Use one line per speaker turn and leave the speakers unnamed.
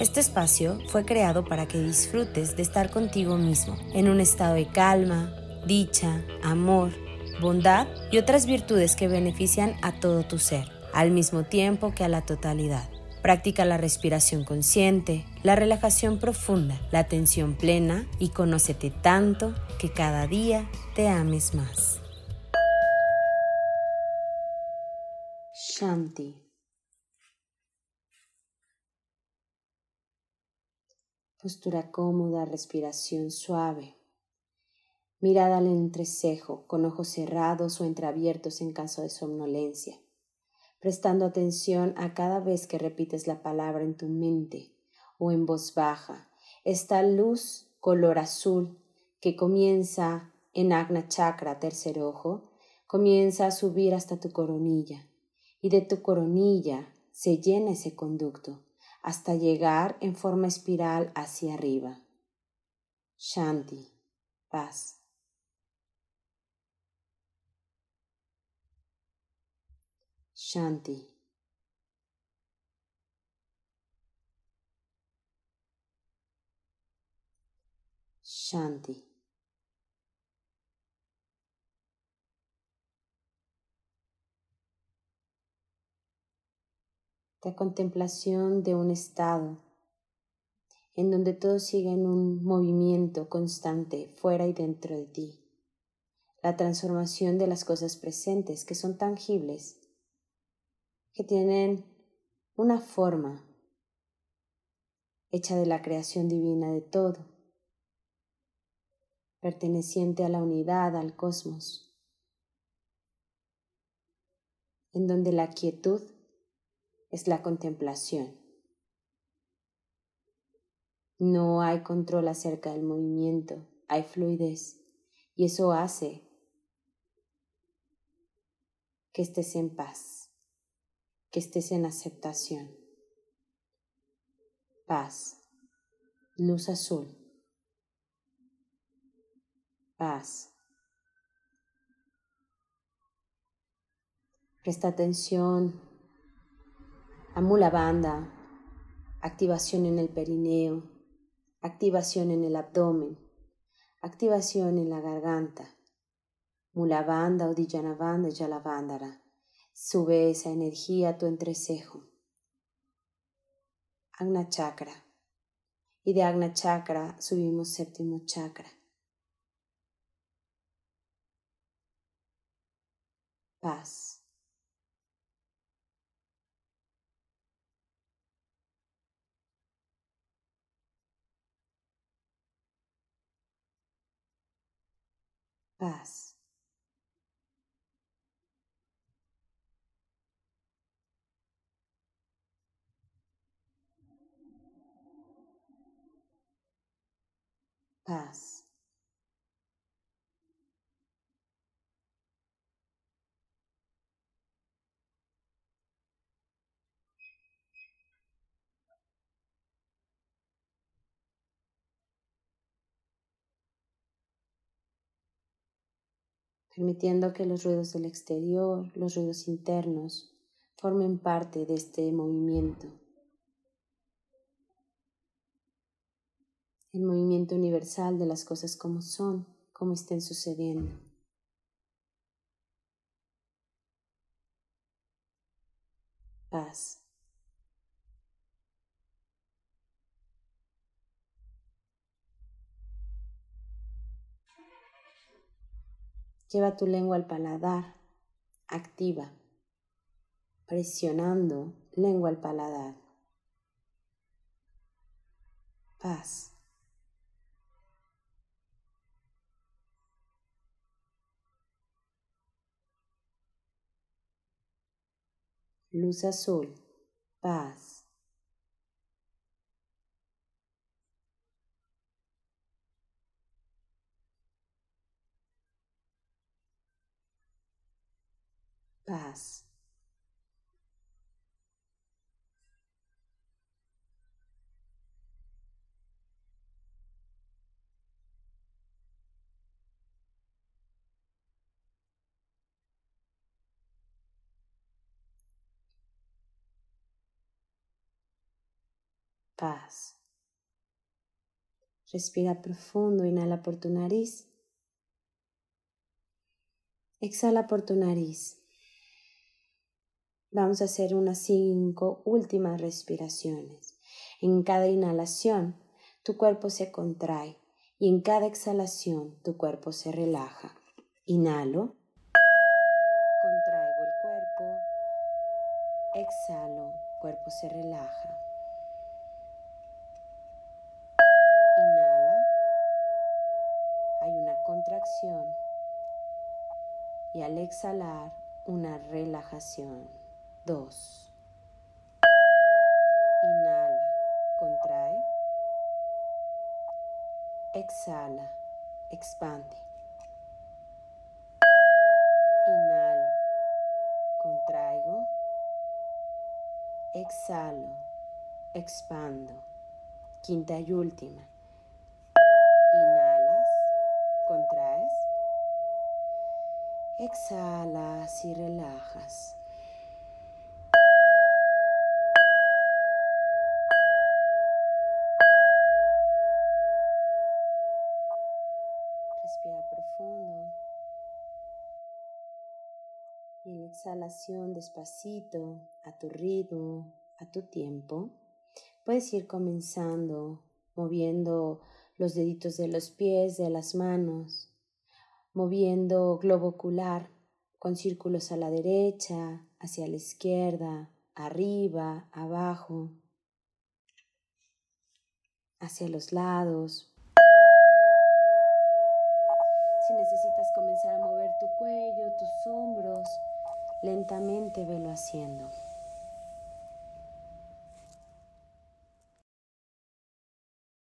Este espacio fue creado para que disfrutes de estar contigo mismo, en un estado de calma, dicha, amor, bondad y otras virtudes que benefician a todo tu ser, al mismo tiempo que a la totalidad. Practica la respiración consciente, la relajación profunda, la atención plena y conócete tanto que cada día te ames más. Shanti Postura cómoda, respiración suave. Mirada al entrecejo, con ojos cerrados o entreabiertos en caso de somnolencia, prestando atención a cada vez que repites la palabra en tu mente o en voz baja. Esta luz color azul que comienza en Agna Chakra, tercer ojo, comienza a subir hasta tu coronilla y de tu coronilla se llena ese conducto hasta llegar en forma espiral hacia arriba. Shanti, paz. Shanti. Shanti. la contemplación de un estado en donde todo sigue en un movimiento constante fuera y dentro de ti. La transformación de las cosas presentes que son tangibles, que tienen una forma hecha de la creación divina de todo, perteneciente a la unidad, al cosmos, en donde la quietud es la contemplación. No hay control acerca del movimiento, hay fluidez y eso hace que estés en paz, que estés en aceptación. Paz, luz azul, paz. Presta atención Amula banda, activación en el perineo, activación en el abdomen, activación en la garganta. Mulabanda o Diyanabanda Yalavandara. Sube esa energía a tu entrecejo. Agna Chakra. Y de Agna Chakra subimos séptimo chakra. Paz. paz. Permitiendo que los ruidos del exterior, los ruidos internos, formen parte de este movimiento. El movimiento universal de las cosas como son, como estén sucediendo. Paz. Lleva tu lengua al paladar, activa, presionando lengua al paladar. Paz. Luz azul, paz. paz. Respira profundo, inhala por tu nariz. Exhala por tu nariz. Vamos a hacer unas cinco últimas respiraciones. En cada inhalación, tu cuerpo se contrae y en cada exhalación, tu cuerpo se relaja. Inhalo, contraigo el cuerpo, exhalo, cuerpo se relaja. Inhala, hay una y al exhalar una relajación. Dos. Inhala, contrae. Exhala, expande. Inhalo, contraigo. Exhalo, expando. Quinta y última. Exhalas y relajas. Respira profundo. Y en la exhalación despacito, a tu ritmo, a tu tiempo, puedes ir comenzando moviendo los deditos de los pies, de las manos, moviendo globo ocular con círculos a la derecha, hacia la izquierda, arriba, abajo, hacia los lados. Si necesitas comenzar a mover tu cuello, tus hombros, lentamente velo haciendo.